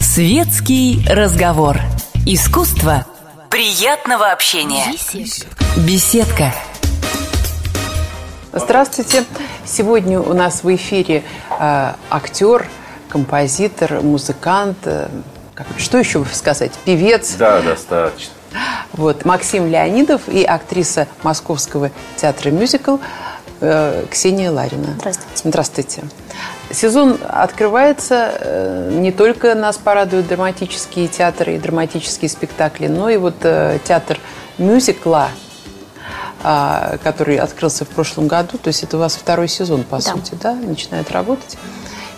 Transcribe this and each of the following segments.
Светский разговор. Искусство приятного общения. Беседка. Здравствуйте. Сегодня у нас в эфире э, актер, композитор, музыкант, э, как- что еще сказать, певец. Да, достаточно. Вот, Максим Леонидов и актриса Московского театра мюзикл Ксения Ларина. Здравствуйте. Здравствуйте. Сезон открывается, э, не только нас порадуют драматические театры и драматические спектакли, но и вот э, театр мюзикла, а, который открылся в прошлом году, то есть это у вас второй сезон, по Да. сути, да, начинает работать.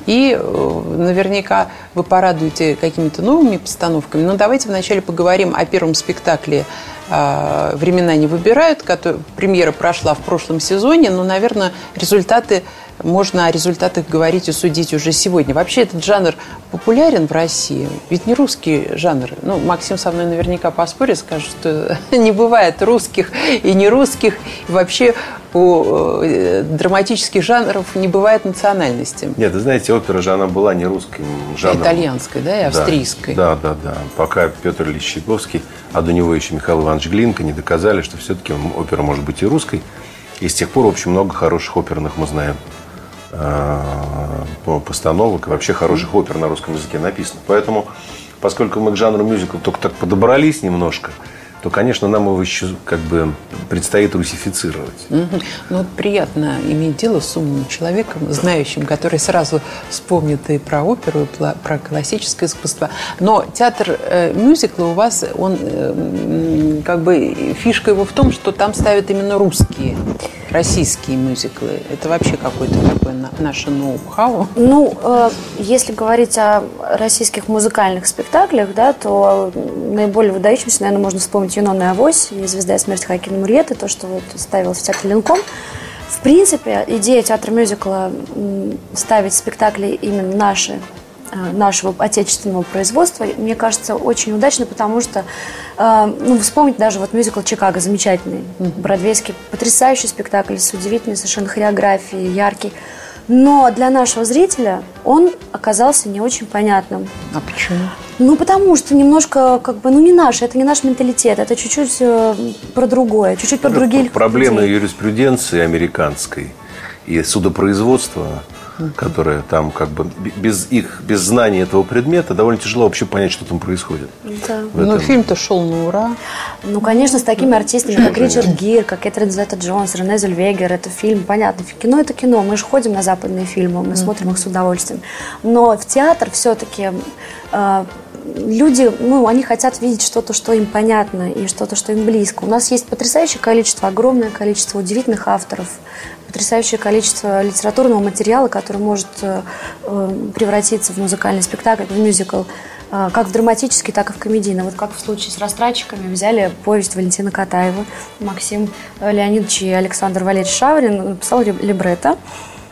И э, наверняка вы порадуете какими-то новыми постановками. Но давайте вначале поговорим о первом спектакле э, «Времена не выбирают», который, премьера прошла в прошлом сезоне, но, наверное, результаты, можно о результатах говорить и судить уже сегодня. Вообще этот жанр популярен в России, ведь не русский жанр. Ну, Максим со мной наверняка поспорит, скажет, что не бывает русских и не русских. И вообще у э, драматических жанров не бывает национальности. Нет, вы знаете, опера же она была не русским жанром. Итальянской, да, и австрийской. Да, да, да. Пока Петр Ильич Чайковский, а до него еще Михаил Иванович Глинка не доказали, что все-таки опера может быть и русской. И с тех пор, в общем, много хороших оперных мы знаем э, по- постановок и вообще хороших опер на русском языке написано. Поэтому, поскольку мы к жанру мюзикл только так подобрались немножко, то, конечно, нам его еще как бы предстоит русифицировать. Мгм. Ну, вот приятно иметь дело с умным человеком, знающим, который сразу вспомнит и про оперу, и про классическое искусство. Но театр э, мюзикла у вас, он э, как бы фишка его в том, что там ставят именно русские, российские мюзиклы. Это вообще какое-то такое на- наше ноу-хау. Ну, э, если говорить о российских музыкальных спектаклях, да, то наиболее выдающимся, наверное, можно вспомнить «Юнона Авось» и «Звезда и смерть Хакина Мурьеты», то, что вот ставилось в театре Ленком. В принципе, идея театра мюзикла ставить спектакли именно наши, э, нашего отечественного производства, мне кажется, очень удачно, потому что, э, ну, вспомнить даже вот мюзикл «Чикаго» замечательный, бродвейский, потрясающий спектакль с удивительной совершенно хореографией, яркий. Но для нашего зрителя он оказался не очень понятным. А почему? Ну, потому что немножко, как бы, ну, не наш, это не наш менталитет, это чуть-чуть э, про другое, чуть-чуть про других Проблемы людей. юриспруденции американской и судопроизводства, которое там как бы без их, без знания этого предмета довольно тяжело вообще понять, что там происходит. Да. Ну, фильм-то шел на ура. Ну, конечно, с такими артистами, как Ричард Гир, как Кэтрин Зета Джонс, Рене Зельвегер, это фильм, понятно, кино это кино, мы же ходим на западные фильмы, мы смотрим их с удовольствием. Но в театр все-таки люди, ну, они хотят видеть что-то, что им понятно, и что-то, что им близко. У нас есть потрясающее количество, огромное количество удивительных авторов, потрясающее количество литературного материала, который может э, э, превратиться в музыкальный спектакль, в мюзикл, э, как в драматический, так и в комедийный. Вот как в случае с «Растратчиками» взяли повесть Валентина Катаева, Максим Леонидович и Александр Валерьевич Шаврин написал либ- либретто.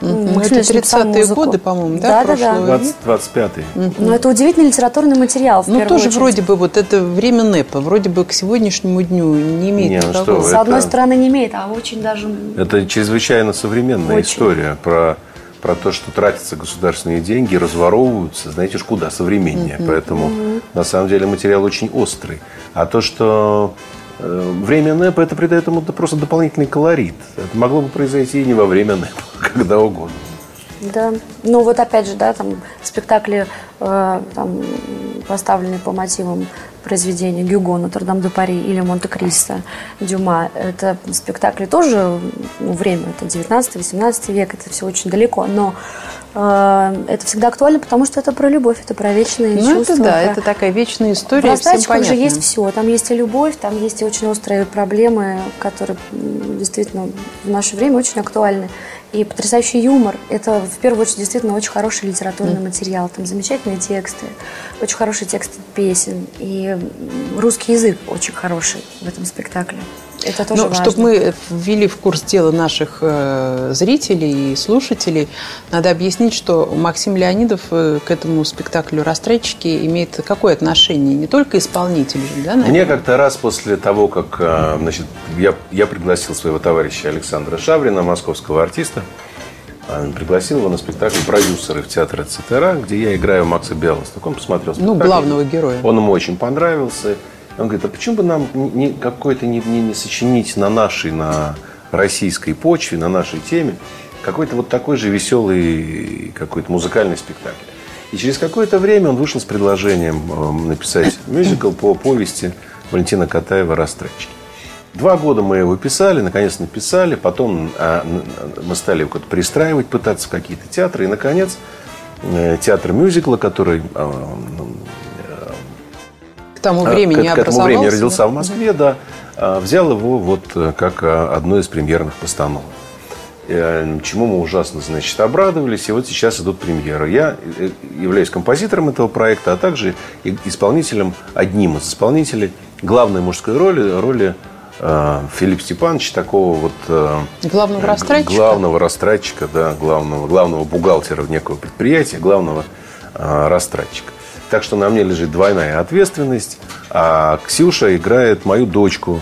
Максим Это Леонидович написал 30-е музыку. годы, по-моему, да, Да, да, да. века? 20, 25-й. Но это удивительный литературный материал, в Ну, тоже очередь. вроде бы вот это время НЭПа, вроде бы к сегодняшнему дню не имеет Не, ну никакого... что вы. С это- одной стороны не имеет, а очень даже... Это чрезвычайно современная Очень. история про, про то, что тратятся государственные деньги, разворовываются, знаете ж куда, современнее. Поэтому, на самом деле, материал очень острый. А то, что время НЭПа, это придает ему просто дополнительный колорит. Это могло бы произойти и не во время НЭПа, когда угодно. Да. Ну вот опять же, да, там спектакли, э, там, поставленные по мотивам произведения Гюго, Нотр-Дам де Пари или Монте-Кристо, Дюма. Это спектакли тоже, ну, время, это 19-18 век, это все очень далеко, но э, это всегда актуально, потому что это про любовь, это про вечные Ну, чувства. это да, про- это такая вечная в история, всем «Растратчиках» же понятно. есть все. Там есть и любовь, там есть и очень острые проблемы, которые действительно в наше время очень актуальны. И потрясающий юмор. Это, в первую очередь, действительно очень хороший литературный материал. Там замечательные тексты, очень хорошие тексты песен. И русский язык очень хороший в этом спектакле. Это тоже Ну, важно. чтобы мы ввели в курс дела наших э, зрителей и слушателей, надо объяснить, что Максим Леонидов э, к этому спектаклю «Растратчики» имеет какое отношение? Не только исполнитель же, да, наверное? Мне как-то раз после того, как э, значит, я, я пригласил своего товарища Александра Шаврина, московского артиста, пригласил его на спектакль продюсеры в театре ЦТРА, где я играю Макса Белоса. Так он посмотрел спектакль. Ну, главного героя. Он ему очень понравился. Он говорит, а почему бы нам не, какой-то не, не, не сочинить на нашей, на российской почве, на нашей теме какой-то вот такой же веселый какой-то музыкальный спектакль. И через какое-то время он вышел с предложением э, написать мюзикл по повести Валентина Катаева «Растратчики». Два года мы его писали, наконец написали, потом а, мы стали его пристраивать, пытаться в какие-то театры, и, наконец, э, театр мюзикла, который а, тому времени к, к этому времени родился в Москве, да, взял его вот э, как одну из премьерных постановок. Э, чему мы ужасно, значит, обрадовались. И вот сейчас идут премьеры. Я э, являюсь композитором этого проекта, а также исполнителем, одним из исполнителей главной мужской роли, роли э, Филиппа Степановича, такого вот... Э, главного растратчика? Главного растратчика, да, главного, главного бухгалтера некого предприятия, главного э, растратчика. Так что на мне лежит двойная ответственность. А Ксюша играет мою дочку,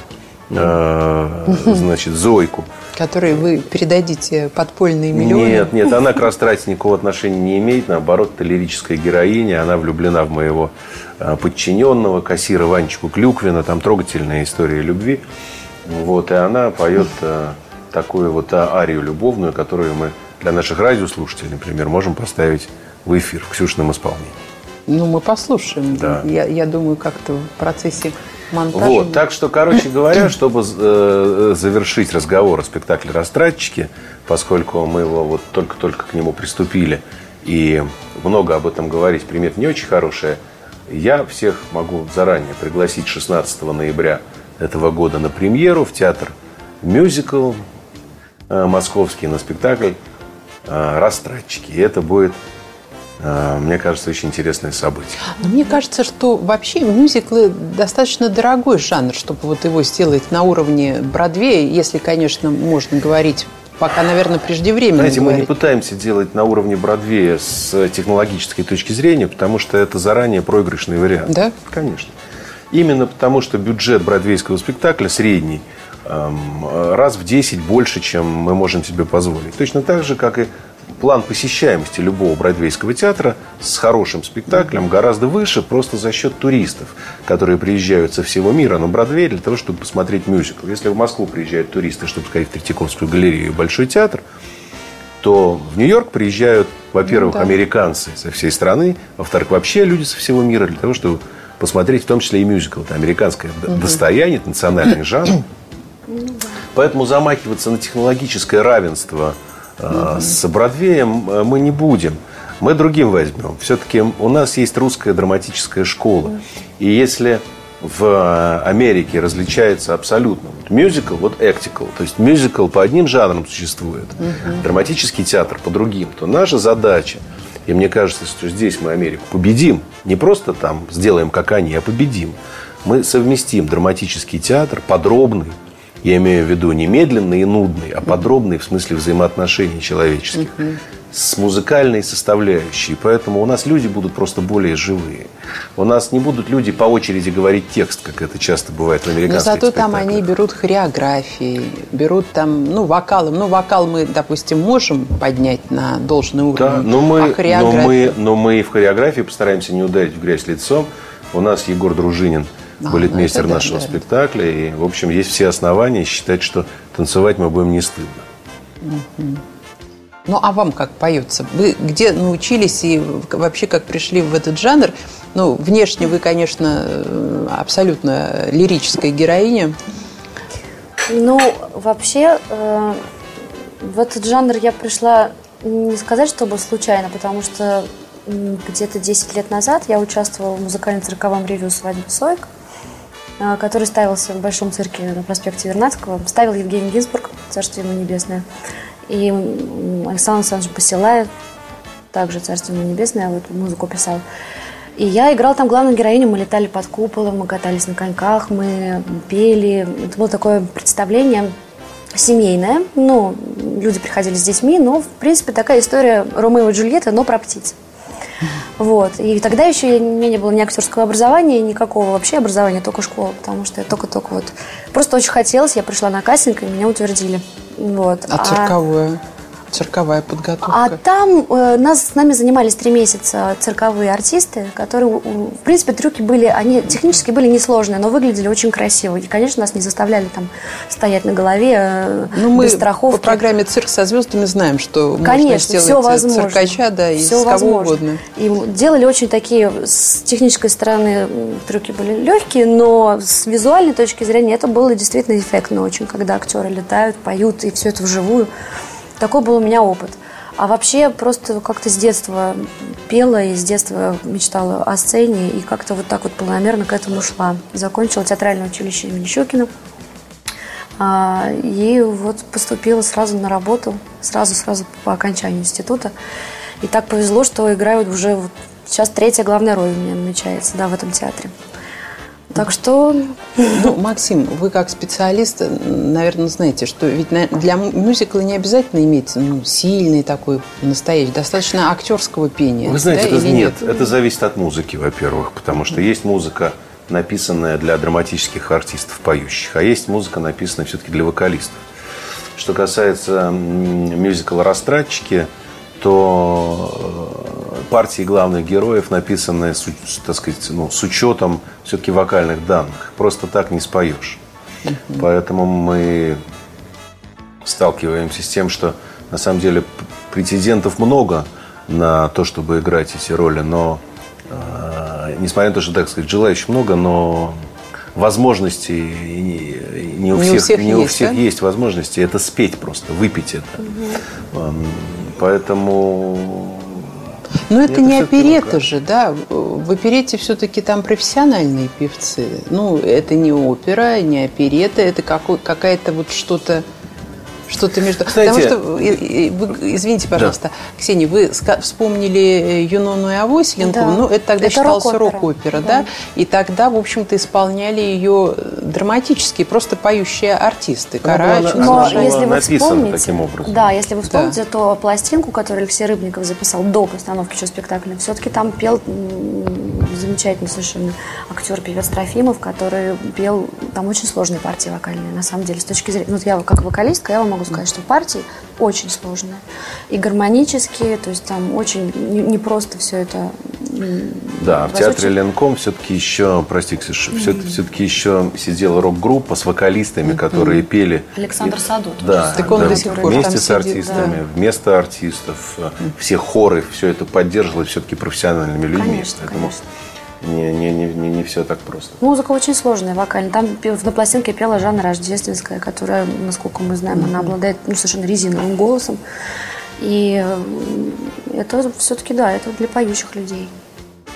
э, значит, Зойку. Которой вы передадите подпольные миллионы? Нет, нет, она к растрате никакого отношения не имеет. Наоборот, это лирическая героиня. Она влюблена в моего э, подчиненного, кассира Ванечку Клюквина. Там трогательная история любви. Вот, и она поет э, такую вот арию любовную, которую мы для наших радиослушателей, например, можем поставить в эфир в Ксюшном исполнении. Ну, мы послушаем. Да. Я, я думаю, как-то в процессе монтажа. Вот, так что, короче говоря, чтобы э, завершить разговор о спектакле «Растратчики», поскольку мы его вот только-только к нему приступили, и много об этом говорить, примет не очень хорошая, я всех могу заранее пригласить 16 ноября этого года на премьеру в театр мюзикл э, московский на спектакль э, «Растратчики». И это будет Э, мне кажется, очень интересное событие. Но мне кажется, что вообще мюзиклы достаточно дорогой жанр, чтобы вот его сделать на уровне Бродвея, если, конечно, можно говорить пока, наверное, преждевременно Знаете, говорить. мы не пытаемся делать на уровне Бродвея с технологической точки зрения, потому что это заранее проигрышный вариант. Да? Конечно. Именно потому, что бюджет бродвейского спектакля средний эм, раз в 10 больше, чем мы можем себе позволить. Точно так же, как и план посещаемости любого бродвейского театра с хорошим спектаклем гораздо выше просто за счет туристов, которые приезжают со всего мира на Бродвей для того, чтобы посмотреть мюзикл. Если в Москву приезжают туристы, чтобы сходить в Третьяковскую галерею и Большой театр, то в Нью-Йорк приезжают, во-первых, ну, да. американцы со всей страны, во-вторых, вообще люди со всего мира для того, чтобы посмотреть в том числе и мюзикл. Это американское угу. достояние, это национальный жанр. Поэтому замахиваться на технологическое равенство – Угу. С Бродвеем э, мы не будем. Мы другим возьмем. Все-таки у нас есть русская драматическая школа. И если в э, Америке различается абсолютно. Вот мюзикл, вот эктикл. То есть мюзикл по одним жанрам существует, угу. драматический театр по другим. То наша задача, и мне кажется, что здесь мы Америку победим. Не просто там сделаем, как они, а победим. Мы совместим драматический театр, подробный, я имею в виду не медленный и нудный, а подробный в смысле взаимоотношений человеческих. С музыкальной составляющей. Поэтому у нас люди будут просто более живые. У нас не будут люди по очереди говорить текст, как это часто бывает в американских Но зато там они берут хореографии, берут там, ну, вокалом. Ну, вокал мы, допустим, можем поднять на должный уровень. Да, но мы, а но мы, но мы в хореографии постараемся не ударить в грязь лицом. У нас Егор Дружинин – а, балетмейстер нашего да. спектакля. И, в общем, есть все основания считать, что танцевать мы будем не стыдно. Ну, а вам как поется? Вы где научились и вообще как пришли в этот жанр? Ну, внешне вы, конечно, э, абсолютно лирическая героиня. Ну, вообще, э, в этот жанр я пришла не сказать, чтобы случайно, потому что где-то 10 лет назад я участвовала в музыкально-цирковом ревью «Свадьба Сойк». А, который ставился в Большом цирке на проспекте Вернадского. Ставил Евгений Гинзбург, царство ему небесное. И Александр Александрович Басилаев, также царство ему небесное, вот музыку писал. И я играла там главную героиню, мы летали под куполом, мы катались на коньках, мы пели. Это было такое представление семейное. Ну, люди приходили с детьми, но, в принципе, такая история Ромео и Джульетта, но про птиц. Вот. И тогда еще у меня не было ни актерского образования, никакого вообще образования, только школа, потому что я только-только вот... Просто очень хотелось, я пришла на кастинг, и меня утвердили. Вот. А, а цирковое? Цирковая подготовка. А там э, нас с нами занимались три месяца цирковые артисты, которые, в принципе, трюки были, они технически были несложные, но выглядели очень красиво. И, конечно, нас не заставляли там стоять на голове э, ну, мы без страховки. по программе «Цирк со звездами» знаем, что конечно, можно сделать все возможно. циркача, да, из все кого возможно. угодно. И делали очень такие, с технической стороны трюки были легкие, но с визуальной точки зрения это было действительно эффектно очень, когда актеры летают, поют, и все это вживую. Такой был у меня опыт. А вообще просто как-то с детства пела и с детства мечтала о сцене и как-то вот так вот планомерно к этому шла. Закончила театральное училище имени Щукина. А, и вот поступила сразу на работу, сразу-сразу по окончанию института. И так повезло, что играю уже вот сейчас третья главная роль у меня намечается, да, в этом театре. Так что... Ну, Максим, вы как специалист, наверное, знаете, что ведь для мюзикла не обязательно иметь ну, сильный такой настоящий, достаточно актерского пения. Вы знаете, да, это, нет, нет, это зависит от музыки, во-первых, потому что есть музыка, написанная для драматических артистов, поющих, а есть музыка, написанная все-таки для вокалистов. Что касается мюзикла «Растратчики», то э, партии главных героев написаны, так сказать, ну, с учетом все-таки вокальных данных. Просто так не споешь. Uh-huh. Поэтому мы сталкиваемся с тем, что на самом деле претендентов много на то, чтобы играть эти роли, но э, несмотря на то, что, так сказать, желающих много, но возможности не, не у не всех, у всех, не есть, у всех да? есть возможности это спеть просто, выпить это. Угу. Поэтому... Но это, это не оперета же, да? В оперете все-таки там профессиональные певцы. Ну, это не опера, не оперета, это какая-то вот что-то что-то между... Знаете, Потому что, вы, извините, пожалуйста, да. Ксения, вы вспомнили Юнону и Авосленко, да. ну, это тогда это считалось рок-опера, рок да. да? И тогда, в общем-то, исполняли ее драматические, просто поющие артисты. Карачин, Но если вы вспомните, таким образом. Да, если вы вспомните, да. то пластинку, которую Алексей Рыбников записал до постановки еще спектакля, все-таки там пел замечательный совершенно актер, певец Трофимов, который пел там очень сложные партии вокальные, на самом деле, с точки зрения... Ну, я как вокалистка, я вам могу сказать, что партии очень сложные. И гармонические, то есть там очень непросто не все это да, в театре Ленком все-таки еще, прости, Ксюша, mm-hmm. все-таки еще сидела рок-группа с вокалистами, mm-hmm. которые пели. Александр Садут. Да, так он да, до сих пор вместе с артистами, да. вместо артистов, mm-hmm. все хоры, все это поддерживалось все-таки профессиональными людьми. Конечно, Поэтому конечно не, не, не, не, не все так просто. Музыка очень сложная, вокальная. Там на пластинке пела Жанна Рождественская, которая, насколько мы знаем, mm-hmm. она обладает ну, совершенно резиновым голосом. И это все-таки, да, это для поющих людей.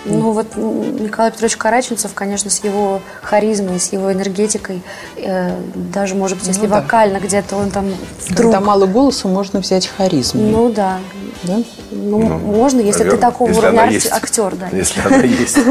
Ну вот Николай Петрович Караченцев, конечно, с его харизмой, с его энергетикой, э, даже, может быть, если ну, вокально да. где-то он там вдруг... Когда мало голоса, можно взять харизму. Ну да. Да? Ну, ну можно, если наверное, ты такого если уровня есть. актер, да. Если она есть.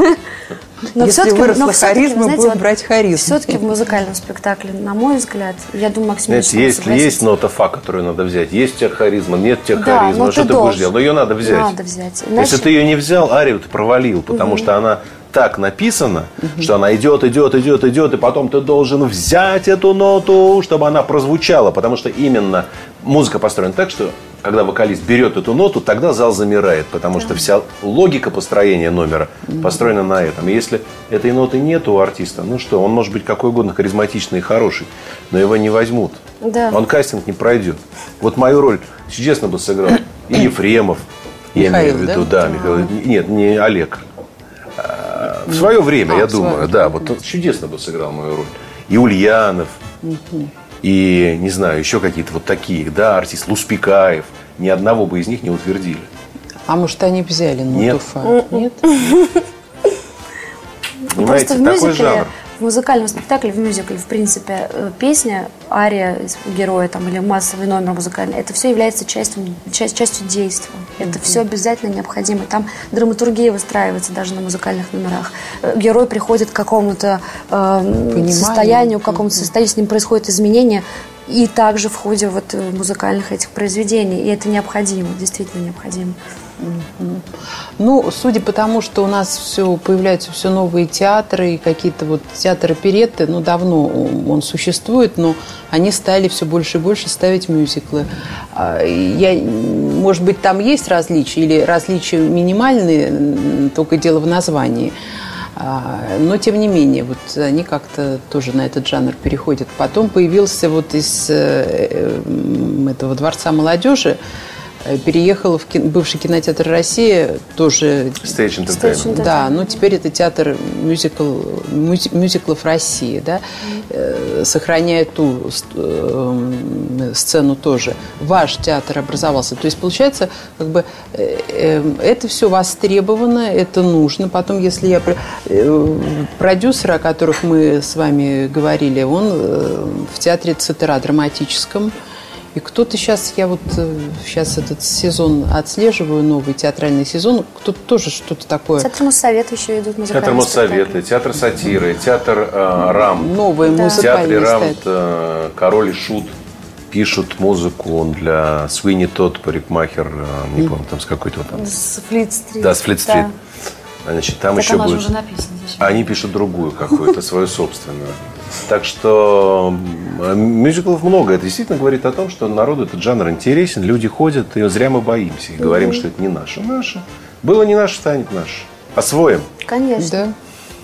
Но Если выросла но харизма, знаете, будем вот брать харизму. Все-таки в музыкальном спектакле, на мой взгляд, я думаю, Максим Знаете, есть, есть нота фа, которую надо взять. Есть у тебя харизма, нет у тебя да, харизма. Что ты, будешь делать? Но ее надо взять. Надо взять. Иначе... Если ты ее не взял, арию ты провалил, потому угу. что она так написана, угу. что она идет, идет, идет, идет, и потом ты должен взять эту ноту, чтобы она прозвучала, потому что именно музыка построена так, что когда вокалист берет эту ноту, тогда зал замирает, потому что вся логика построения номера построена на этом. И если этой ноты нет у артиста, ну что, он может быть какой угодно харизматичный и хороший, но его не возьмут. Да. Он кастинг не пройдет. Вот мою роль чудесно бы сыграл и Ефремов, я имею в виду, да, да Михаил, нет, не Олег. А, в свое время, а, я думаю, да, вот он чудесно бы сыграл мою роль. И Ульянов. Угу и, не знаю, еще какие-то вот такие, да, артист Луспикаев, ни одного бы из них не утвердили. А может, они взяли Нутуфа? Нет. Нет? Понимаете, такой жанр в музыкальном спектакле, в мюзикле, в принципе, э, песня, ария героя там, или массовый номер музыкальный, это все является частью, часть, частью действия. Это mm-hmm. все обязательно необходимо. Там драматургия выстраивается даже на музыкальных номерах. Э, герой приходит к какому-то э, состоянию, к какому-то состоянию, с ним происходит изменение и также в ходе вот музыкальных этих произведений. И это необходимо, действительно необходимо. Ну, судя по тому, что у нас все появляются все новые театры и какие-то вот театры переты, ну, давно он существует, но они стали все больше и больше ставить мюзиклы. А, я, может быть, там есть различия или различия минимальные, только дело в названии. А, но, тем не менее, вот они как-то тоже на этот жанр переходят. Потом появился вот из э, э, этого Дворца молодежи переехала в кин... бывший кинотеатр России, тоже... Stage Entertainment. Да, ну теперь это театр мюзикл, мюзиклов России, да, mm-hmm. сохраняет ту э, сцену тоже. Ваш театр образовался. То есть, получается, как бы это все востребовано, это нужно. Потом, если я... Продюсер, о которых мы с вами говорили, он в театре ЦТРА драматическом, и кто-то сейчас, я вот сейчас э, этот сезон отслеживаю, новый театральный сезон, кто-то тоже что-то такое. Театр Моссовета еще идут музыкальные Театр Моссовета, театр сатиры, театр э, Рам. Новые да. музыкальные В театре Рам э, Король и Шут пишут музыку он для Свини Тот, парикмахер, э, не помню, там с какой-то там. С Флит-стрит. Да, с Флит-стрит. Да. Значит, там так еще будет... уже написано. Они пишут другую какую-то, свою собственную. Так что мюзиклов много. Это действительно говорит о том, что народу этот жанр интересен, люди ходят, и зря мы боимся. И говорим, что это не наше. Наше. Было не наше, станет наше. Освоим. Конечно. Да.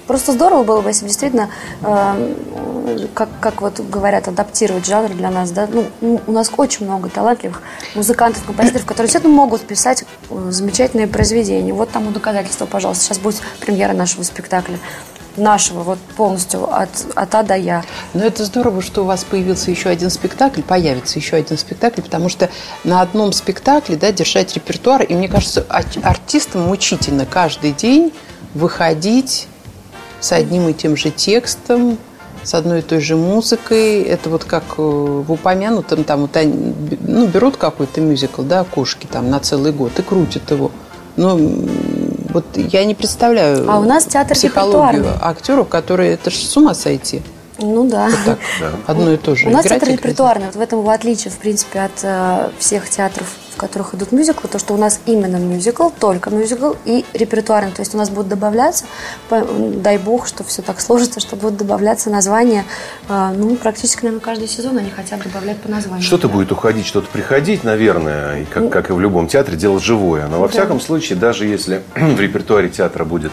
Просто здорово было бы, если действительно, э, как, как вот говорят, адаптировать жанр для нас. Да? Ну, у нас очень много талантливых музыкантов, композиторов, которые действительно могут писать э, замечательные произведения. Вот тому доказательство, пожалуйста. Сейчас будет премьера нашего спектакля нашего, вот полностью от, от А до Я. Но это здорово, что у вас появился еще один спектакль, появится еще один спектакль, потому что на одном спектакле да, держать репертуар, и мне кажется, артистам мучительно каждый день выходить с одним и тем же текстом, с одной и той же музыкой. Это вот как э, в упомянутом, там, вот они, ну, берут какой-то мюзикл, да, кошки там на целый год и крутят его. Но вот я не представляю а у нас театр психологию актеров, которые это же с ума сойти. Ну да. Вот так, да. Одно и то же. У нас театр репертуарный. Вот в этом его отличие, в принципе, от э, всех театров в которых идут мюзиклы, то, что у нас именно мюзикл, только мюзикл и репертуарный. То есть у нас будут добавляться, дай бог, что все так сложится, что будут добавляться названия, а, ну, практически, наверное, каждый сезон они хотят добавлять по названию. Что-то да. будет уходить, что-то приходить, наверное, и как, как и в любом театре, дело живое. Но во да. всяком случае, даже если в репертуаре театра будет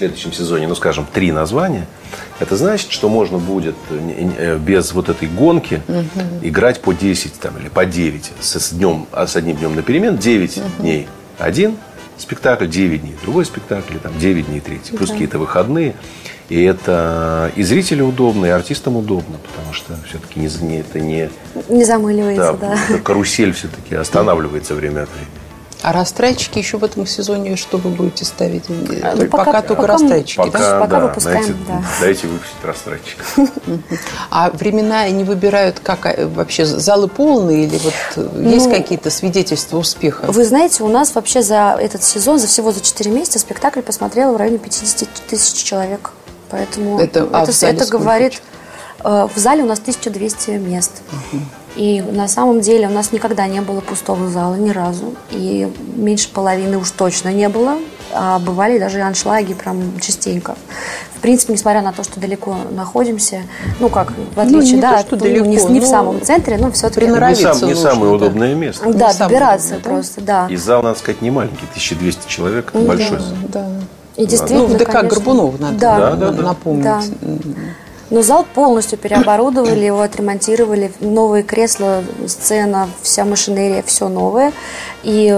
следующем сезоне, ну, скажем, три названия – это значит, что можно будет э, э, без вот этой гонки угу. играть по 10 там, или по 9 с, днем, а с одним днем на перемен, 9 угу. дней один спектакль, 9 дней другой спектакль, там 9 дней третий, плюс да. какие-то выходные. И это и зрителю удобно, и артистам удобно, потому что все-таки не, не, это не... Не замыливается, да. да. Карусель все-таки останавливается время от времени. А растрайчики еще в этом сезоне что вы будете ставить? А, ну, пока, пока только пока растрайчики, пока, да? Пока да, выпускаем, дайте, да. Дайте выпустить растрайчик. А времена они выбирают как а, вообще залы полные или вот ну, есть какие-то свидетельства успеха? Вы знаете, у нас вообще за этот сезон, за всего за 4 месяца спектакль посмотрело в районе 50 тысяч человек. Поэтому это, а это, это говорит... Э, в зале у нас 1200 мест. Угу. И на самом деле у нас никогда не было пустого зала, ни разу. И меньше половины уж точно не было. А бывали даже аншлаги прям частенько. В принципе, несмотря на то, что далеко находимся, ну как, в ну, отличие, ну, да, то, что ну, далеко, не, не в самом центре, но все-таки... Не, сам, не самое удобное место. Да, добираться просто, да. И зал, надо сказать, не маленький, 1200 человек, это большой зал. Да. И действительно, ну, в ДК конечно, Горбунова надо да, да, да, напомнить. Да. Но зал полностью переоборудовали, его отремонтировали, новые кресла, сцена, вся машинерия, все новое. И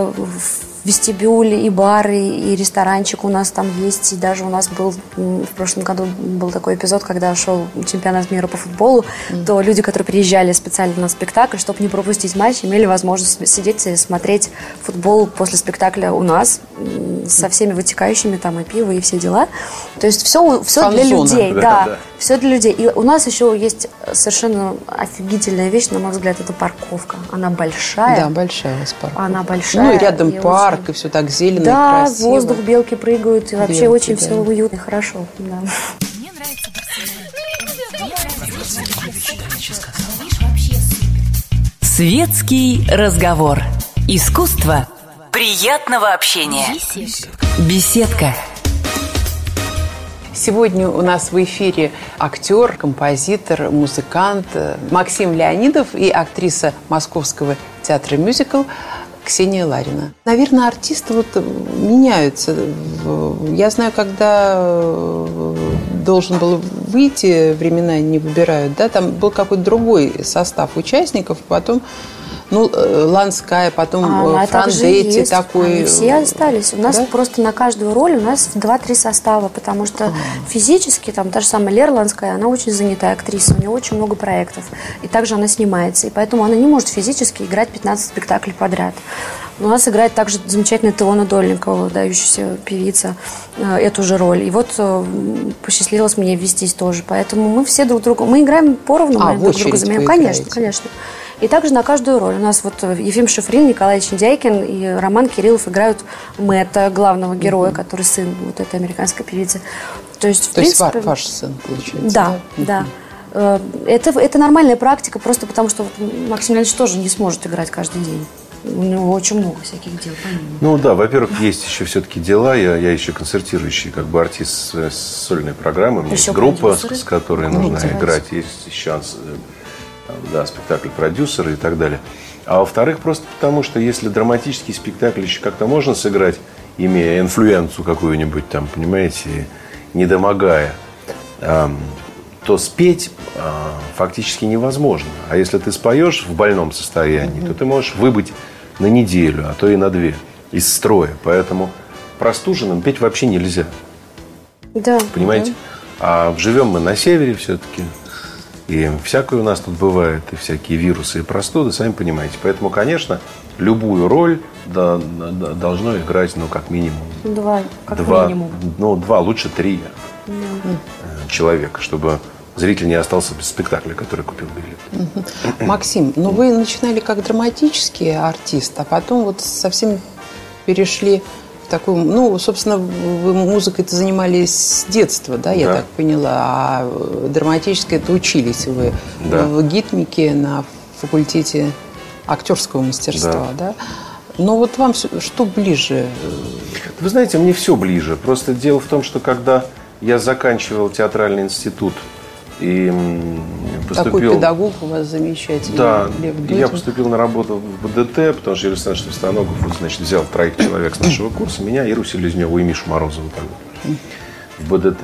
вестибюли, и бары, и ресторанчик у нас там есть. И даже у нас был в прошлом году был такой эпизод, когда шел чемпионат мира по футболу, mm-hmm. то люди, которые приезжали специально на спектакль, чтобы не пропустить матч, имели возможность сидеть и смотреть футбол после спектакля у нас со всеми вытекающими там и пиво, и все дела. То есть все, все для людей. Да, да, да, все для людей. И у нас еще есть совершенно офигительная вещь, на мой взгляд, это парковка. Она большая. Да, большая у вас парковка. Она большая. Ну и рядом и парк парк, и все так зелено да, и красиво. воздух, белки прыгают, и вообще белки, очень да. все уютно и хорошо. Да. Мне нравится Светский разговор. Искусство приятного общения. Беседка. Сегодня у нас в эфире актер, композитор, музыкант Максим Леонидов и актриса Московского театра мюзикл Ксения Ларина. Наверное, артисты вот меняются. Я знаю, когда э, должен был выйти, времена не выбирают, да, там был какой-то другой состав участников, потом ну, э, Ланская, потом а, э, Франдетти такой. Они все остались. У нас да? просто на каждую роль у нас два-три состава, потому что а. физически, там, та же самая Лера Ланская, она очень занятая актриса, у нее очень много проектов. И также она снимается. И поэтому она не может физически играть 15 спектаклей подряд. У нас играет также замечательная Теона Дольникова, выдающаяся певица, э, эту же роль. И вот посчастливилось мне ввестись тоже. Поэтому мы все друг друга... Мы играем поровну, а, мы друг друга заменяем. Конечно, конечно. И также на каждую роль. У нас вот э, Ефим Шифрин, Николай Чиндяйкин и Роман Кириллов играют Мэтта, главного героя, mm-hmm. который сын вот этой американской певицы. То есть, в То принципе, есть ваш сын, получается, да? Да, да. Э, это, это нормальная практика, просто потому что Максим Леонидович тоже не сможет играть каждый день. У него очень много всяких дел. Ну да, во-первых, есть еще все-таки дела. Я, я еще концертирующий как бы артист сольной программы. У меня еще есть группа, с, с которой нужно играть. Есть еще да, спектакль продюсера и так далее. А во-вторых, просто потому, что если драматический спектакль еще как-то можно сыграть, имея инфлюенцию какую-нибудь там, понимаете, не домогая, то спеть а, фактически невозможно. А если ты споешь в больном состоянии, то ты можешь выбыть на неделю, а то и на две из строя. Поэтому простуженным петь вообще нельзя. Да. Понимаете? Да. А живем мы на севере все-таки. И всякое у нас тут бывает, и всякие вирусы, и простуды, сами понимаете. Поэтому, конечно, любую роль да, да, должно играть, ну, как минимум. Два, как два, минимум. Ну, два, лучше три да. человека, чтобы зритель не остался без спектакля, который купил билет. Максим, ну вы начинали как драматический артист, а потом вот совсем перешли такую, ну, собственно, вы музыкой-то занимались с детства, да, я да. так поняла, а драматическое это учились вы да. в гитмике на факультете актерского мастерства, да. да? Но вот вам что ближе? Вы знаете, мне все ближе. Просто дело в том, что когда я заканчивал театральный институт и поступил... Такой педагог у вас замечательный. Да, я поступил на работу в БДТ, потому что Юрий Александрович Товстоногов вот, значит, взял троих человек с нашего курса, меня, Иру Селезневу и Мишу Морозову тогда, в БДТ.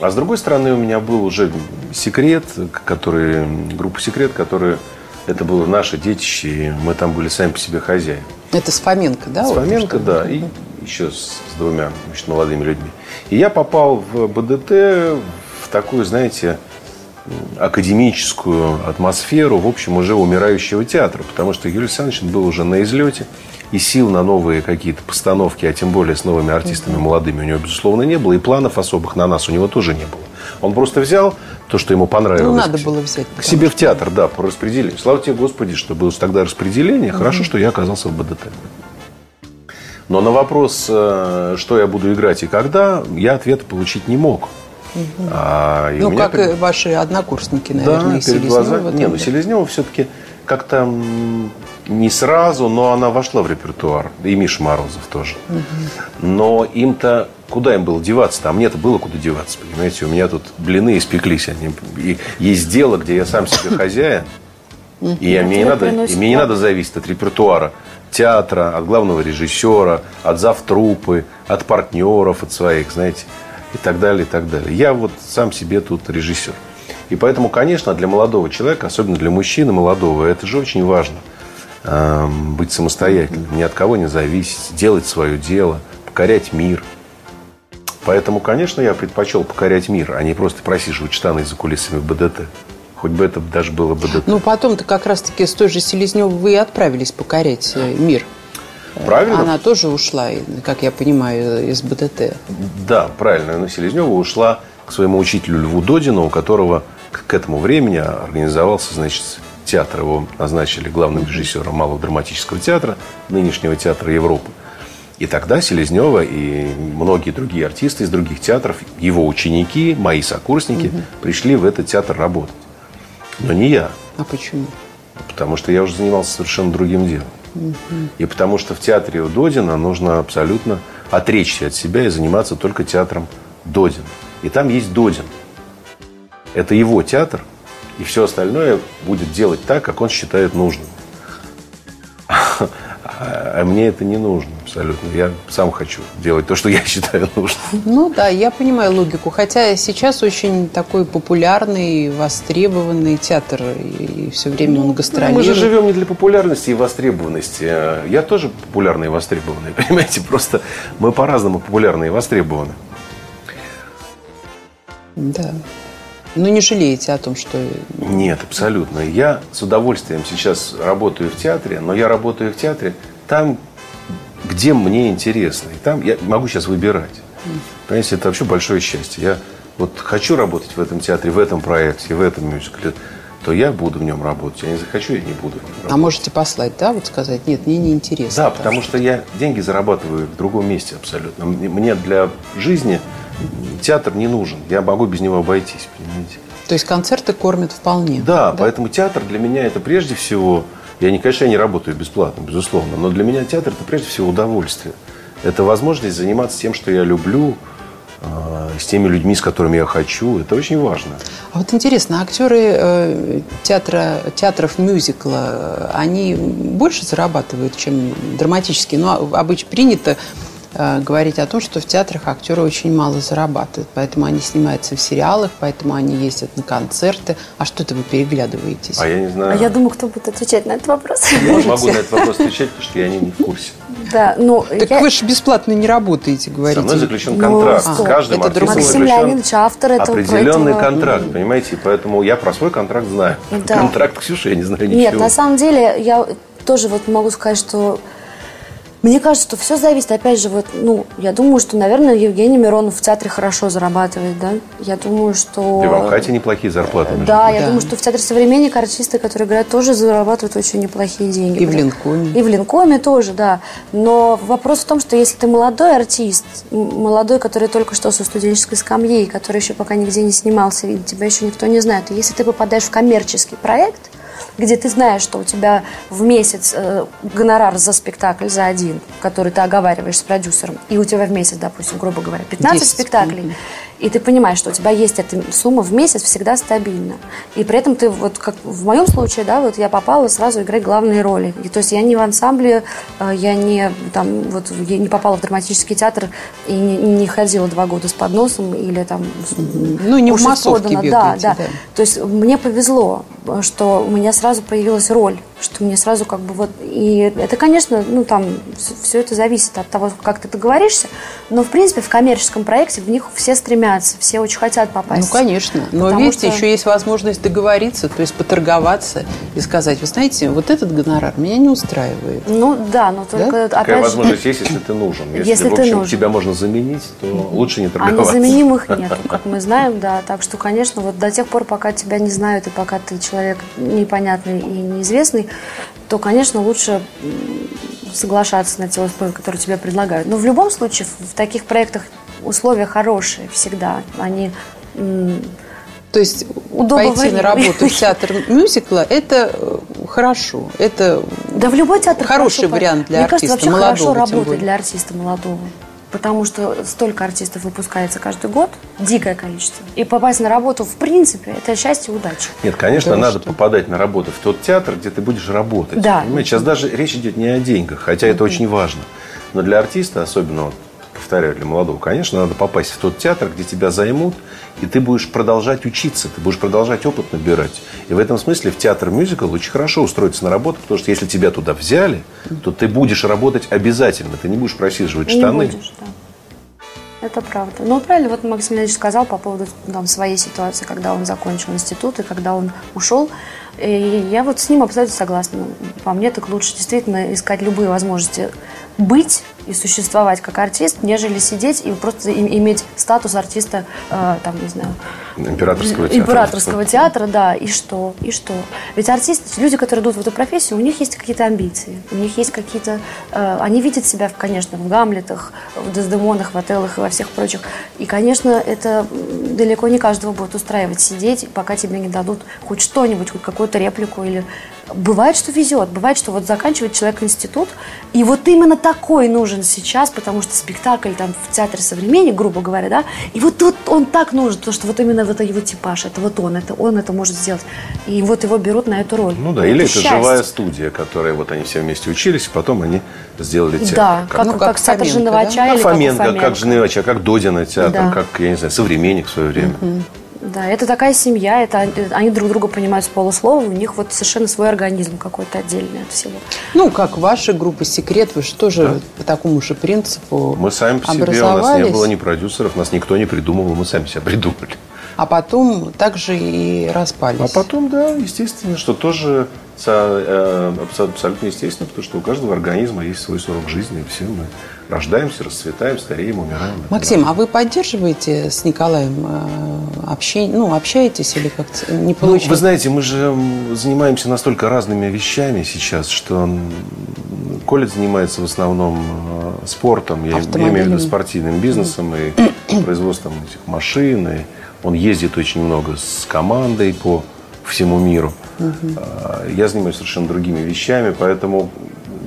А с другой стороны, у меня был уже секрет, который, группа секрет, которая это было наше детище, и мы там были сами по себе хозяева. Это с Фоменко, да? С Фоменко, да, и еще с, с двумя значит, молодыми людьми. И я попал в БДТ в такую, знаете, академическую атмосферу, в общем, уже умирающего театра, потому что Юрий Александрович был уже на излете, и сил на новые какие-то постановки, а тем более с новыми артистами молодыми у него, безусловно, не было, и планов особых на нас у него тоже не было. Он просто взял то, что ему понравилось. Ну, надо было взять. К себе в театр, да, по распределению. Слава тебе, Господи, что было тогда распределение. Угу. Хорошо, что я оказался в БДТ. Но на вопрос, э, что я буду играть и когда, я ответа получить не мог. Угу. А, ну, как перед... и ваши однокурсники, наверное, да, перед глазами. Не, ну Селезнева все-таки как-то не сразу, но она вошла в репертуар. И Миша Морозов тоже. Угу. Но им-то куда им было деваться? Там мне-то было куда деваться, понимаете? У меня тут блины испеклись. Они, и есть дело, где я сам себе хозяин. И я, мне, не надо, и мне не надо зависеть от репертуара театра, от главного режиссера, от завтрупы, от партнеров, от своих, знаете и так далее, и так далее. Я вот сам себе тут режиссер. И поэтому, конечно, для молодого человека, особенно для мужчины молодого, это же очень важно э, быть самостоятельным, ни от кого не зависеть, делать свое дело, покорять мир. Поэтому, конечно, я предпочел покорять мир, а не просто просиживать штаны за кулисами БДТ. Хоть бы это даже было БДТ. Ну, потом-то как раз-таки с той же Селезневой вы и отправились покорять э, мир. Правильно? Она тоже ушла, как я понимаю, из БДТ. Да, правильно. Но Селезнева ушла к своему учителю Льву Додину, у которого к этому времени организовался, значит, театр. Его назначили главным режиссером Малого драматического театра, нынешнего театра Европы. И тогда Селезнева и многие другие артисты из других театров, его ученики, мои сокурсники, угу. пришли в этот театр работать. Но не я. А почему? потому что я уже занимался совершенно другим делом. И потому что в театре у Додина нужно абсолютно отречься от себя и заниматься только театром Додина. И там есть Додин. Это его театр, и все остальное будет делать так, как он считает нужным. А мне это не нужно абсолютно. Я сам хочу делать то, что я считаю нужным. Ну да, я понимаю логику. Хотя сейчас очень такой популярный, востребованный театр, и все время он гастролирует. Мы же живем не для популярности и востребованности. Я тоже популярный и востребованный, понимаете? Просто мы по-разному популярны и востребованы. Да. Ну, не жалеете о том, что... Нет, абсолютно. Я с удовольствием сейчас работаю в театре, но я работаю в театре там, где мне интересно. И там я могу сейчас выбирать. Понимаете, это вообще большое счастье. Я вот хочу работать в этом театре, в этом проекте, в этом мюзикле, то я буду в нем работать. Я не захочу, я не буду в нем работать. А можете послать, да, вот сказать, нет, мне не интересно. Да, потому что я деньги зарабатываю в другом месте абсолютно. Мне для жизни театр не нужен. Я могу без него обойтись, понимаете? То есть концерты кормят вполне. Да, да, поэтому театр для меня это прежде всего... Я, не, конечно, я не работаю бесплатно, безусловно, но для меня театр это прежде всего удовольствие. Это возможность заниматься тем, что я люблю, а, с теми людьми, с которыми я хочу. Это очень важно. А вот интересно, актеры э, театра, театров мюзикла, они больше зарабатывают, чем драматические? Ну, обычно принято говорить о том, что в театрах актеры очень мало зарабатывают, поэтому они снимаются в сериалах, поэтому они ездят на концерты. А что это вы переглядываетесь? А я не знаю. А я думаю, кто будет отвечать на этот вопрос. Я не могу на этот вопрос отвечать, потому что я не, в курсе. Да, ну, так я... вы же бесплатно не работаете, говорите. Со мной заключен контракт. Ну, с каждым это артистом Максим Леонидович, автор этого Определенный этого... контракт, понимаете? Поэтому я про свой контракт знаю. Да. Контракт Ксюши я не знаю ничего. Нет, на самом деле я тоже вот могу сказать, что мне кажется, что все зависит, опять же, вот, ну, я думаю, что, наверное, Евгений Миронов в театре хорошо зарабатывает, да? Я думаю, что... Да и в Амхате неплохие зарплаты. Да, я да. думаю, что в театре современник артисты, которые играют, тоже зарабатывают очень неплохие деньги. И в Линкоме. И в Линкоме тоже, да. Но вопрос в том, что если ты молодой артист, молодой, который только что со студенческой скамьи, который еще пока нигде не снимался, и тебя еще никто не знает, и если ты попадаешь в коммерческий проект, где ты знаешь, что у тебя в месяц э, гонорар за спектакль, за один, который ты оговариваешь с продюсером, и у тебя в месяц, допустим, грубо говоря, 15 10. спектаклей, и ты понимаешь, что у тебя есть эта сумма в месяц всегда стабильна. И при этом ты, вот как в моем случае, да, вот я попала сразу играть главные роли. И, то есть я не в ансамбле, э, я не, там, вот, я не попала в драматический театр и не, не ходила два года с подносом или там... Ну, не в массовке бегаете, да, да, да. То есть мне повезло, что у меня сразу появилась роль что мне сразу как бы вот... И это, конечно, ну там все это зависит от того, как ты договоришься, но, в принципе, в коммерческом проекте в них все стремятся, все очень хотят попасть. Ну, конечно. Но, видите, что... еще есть возможность договориться, то есть поторговаться и сказать, вы знаете, вот этот гонорар меня не устраивает. Ну, да, но только, да? опять Такая же... возможность есть, если ты нужен. Если, если в общем, ты нужен. тебя можно заменить, то лучше не торговаться. А незаменимых нет, как мы знаем, да. Так что, конечно, вот до тех пор, пока тебя не знают и пока ты человек непонятный и неизвестный, то, конечно, лучше соглашаться на те условия, которые тебе предлагают. Но в любом случае в таких проектах условия хорошие всегда. Они то есть пойти на работу в театр мюзикла – это э, хорошо. Это да в любой театр хороший хорошо, вариант для Мне артиста кажется, вообще молодого. хорошо работать для артиста молодого потому что столько артистов выпускается каждый год, дикое количество. И попасть на работу, в принципе, это счастье и удача. Нет, конечно, да, надо что? попадать на работу в тот театр, где ты будешь работать. Да. Понимаете, сейчас даже речь идет не о деньгах, хотя это очень важно. Но для артиста, особенно повторяю, для молодого, конечно, надо попасть в тот театр, где тебя займут, и ты будешь продолжать учиться, ты будешь продолжать опыт набирать. И в этом смысле в театр мюзикл очень хорошо устроиться на работу, потому что если тебя туда взяли, то ты будешь работать обязательно, ты не будешь просиживать штаны. Не будешь, да. Это правда. Ну, правильно, вот Максим Леонидович сказал по поводу там, своей ситуации, когда он закончил институт и когда он ушел. И я вот с ним абсолютно согласна. По мне так лучше действительно искать любые возможности быть и существовать как артист, нежели сидеть и просто иметь статус артиста, э, там, не знаю, императорского театра. Императорского театра, да, и что, и что. Ведь артисты, люди, которые идут в эту профессию, у них есть какие-то амбиции, у них есть какие-то, э, они видят себя, конечно, в Гамлетах, в Дездемонах, в Отеллах и во всех прочих. И, конечно, это далеко не каждого будет устраивать сидеть, пока тебе не дадут хоть что-нибудь, хоть какую-то реплику или Бывает, что везет, бывает, что вот заканчивает человек институт, и вот именно такой нужен сейчас, потому что спектакль там в театре современник, грубо говоря, да, и вот тут он так нужен, потому что вот именно вот его типаж, это вот он, это он это может сделать, и вот его берут на эту роль. Ну да, или это счастье. живая студия, которая вот они все вместе учились, потом они сделали театр. Да, как, ну, как, как театр Женовача да? или Фоменко, как, как Женовача, как Додина театр, да. как, я не знаю, современник в свое время. Угу. Да, это такая семья, это они друг друга понимают с полуслова, у них вот совершенно свой организм какой-то отдельный от всего. Ну, как ваша группа «Секрет», вы же тоже да. по такому же принципу Мы сами по себе, у нас не было ни продюсеров, нас никто не придумывал, мы сами себя придумали. А потом также и распались. А потом, да, естественно, что тоже э, абсолютно естественно, потому что у каждого организма есть свой срок жизни, и все мы рождаемся, расцветаем, стареем, умираем. Максим, а вы поддерживаете с Николаем э, общение, ну, общаетесь или как-то не получается? Ну, вы знаете, мы же занимаемся настолько разными вещами сейчас, что Коля занимается в основном э, спортом, я, я имею в виду спортивным бизнесом и производством этих машин, и он ездит очень много с командой по всему миру. Угу. Я занимаюсь совершенно другими вещами, поэтому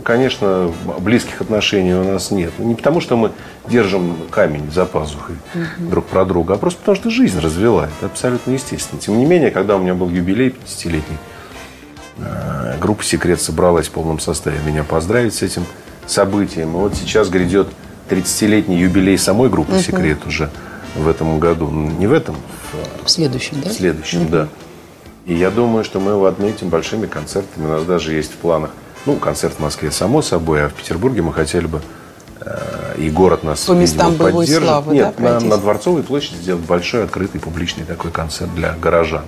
конечно, близких отношений у нас нет. Не потому, что мы держим камень за пазухой угу. друг про друга, а просто потому, что жизнь развела. Это абсолютно естественно. Тем не менее, когда у меня был юбилей 50-летний, э, группа «Секрет» собралась в полном составе меня поздравить с этим событием. И вот сейчас грядет 30-летний юбилей самой группы угу. «Секрет» уже в этом году. Не в этом, в следующем, да? В следующем, угу. да. И я думаю, что мы его отметим большими концертами. У нас даже есть в планах ну, концерт в Москве, само собой, а в Петербурге мы хотели бы э, и город нас по местам боевой славы, Нет, да, на, на Дворцовой площади сделать большой, открытый, публичный такой концерт для горожан.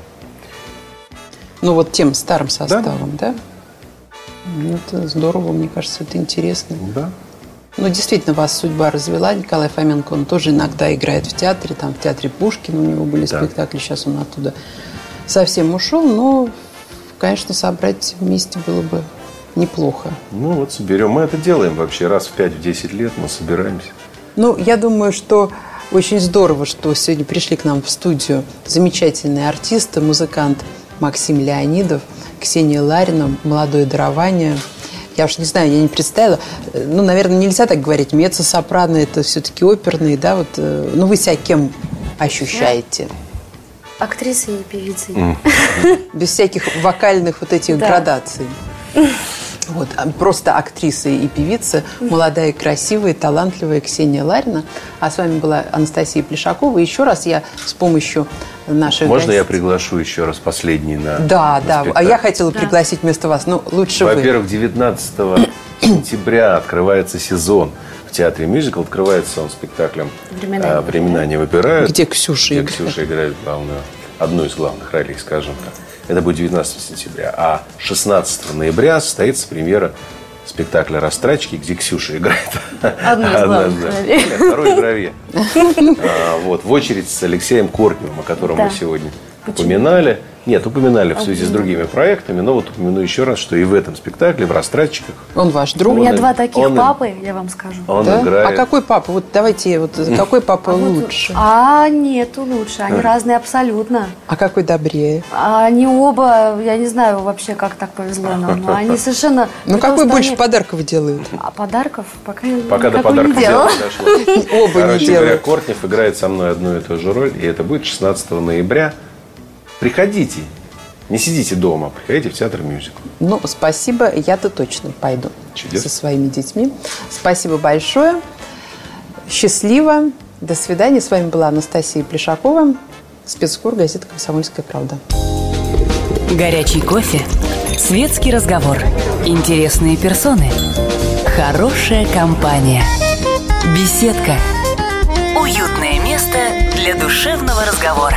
Ну, вот тем старым составом, да? да? Ну, это здорово, мне кажется, это интересно. Да. Ну, действительно, вас судьба развела. Николай Фоменко, он тоже иногда играет в театре, там в театре Пушкина у него были да. спектакли, сейчас он оттуда совсем ушел, но, конечно, собрать вместе было бы неплохо. Ну вот соберем. Мы это делаем вообще раз в 5-10 лет мы собираемся. Ну, я думаю, что очень здорово, что сегодня пришли к нам в студию замечательные артисты, музыкант Максим Леонидов, Ксения Ларина, молодое дарование. Я уж не знаю, я не представила. Ну, наверное, нельзя так говорить. Меццо-сопрано – это все-таки оперные, да? Вот, э, ну, вы себя кем ощущаете? Актрисой и певицей. Без всяких вокальных вот этих градаций. Вот, а, просто актриса и певица, молодая, красивая, талантливая Ксения Ларина. А с вами была Анастасия Плешакова. Еще раз я с помощью нашей Можно гостей... я приглашу еще раз последний на Да, на да. Спектакль? А я хотела да. пригласить вместо вас. Ну, лучше Во-первых, 19 сентября открывается сезон в театре мюзикл. Открывается он спектаклем «Времена, «Времена не выбирают». Где Ксюша Где Ксюша играет главную, одну из главных ролей, скажем так. Это будет 19 сентября. А 16 ноября состоится премьера спектакля «Растрачки», где Ксюша играет. Одну из главных Второй граве. А, вот, в очередь с Алексеем Кортневым, о котором мы сегодня упоминали. Нет, упоминали в связи с другими проектами, но вот упомяну еще раз, что и в этом спектакле, в «Растратчиках». Он ваш друг? У меня он, два таких он, папы, я вам скажу. Он да? играет... А какой папа? Вот давайте, вот какой папа а лучше? Вот, а, нету лучше, они разные абсолютно. А какой добрее? А, они оба, я не знаю вообще, как так повезло нам, но они совершенно... Ну, какой больше подарков делают? А подарков пока Пока до подарков не дошло. Оба не делают. Кортнев играет со мной одну и ту же роль, и это будет 16 ноября. Приходите, не сидите дома, приходите в театр мюзикл. Ну, спасибо, я-то точно пойду Чудесно. со своими детьми. Спасибо большое. Счастливо. До свидания. С вами была Анастасия Плешакова, спецкор газеты «Комсомольская правда». Горячий кофе, светский разговор, интересные персоны, хорошая компания, беседка, уютное место для душевного разговора.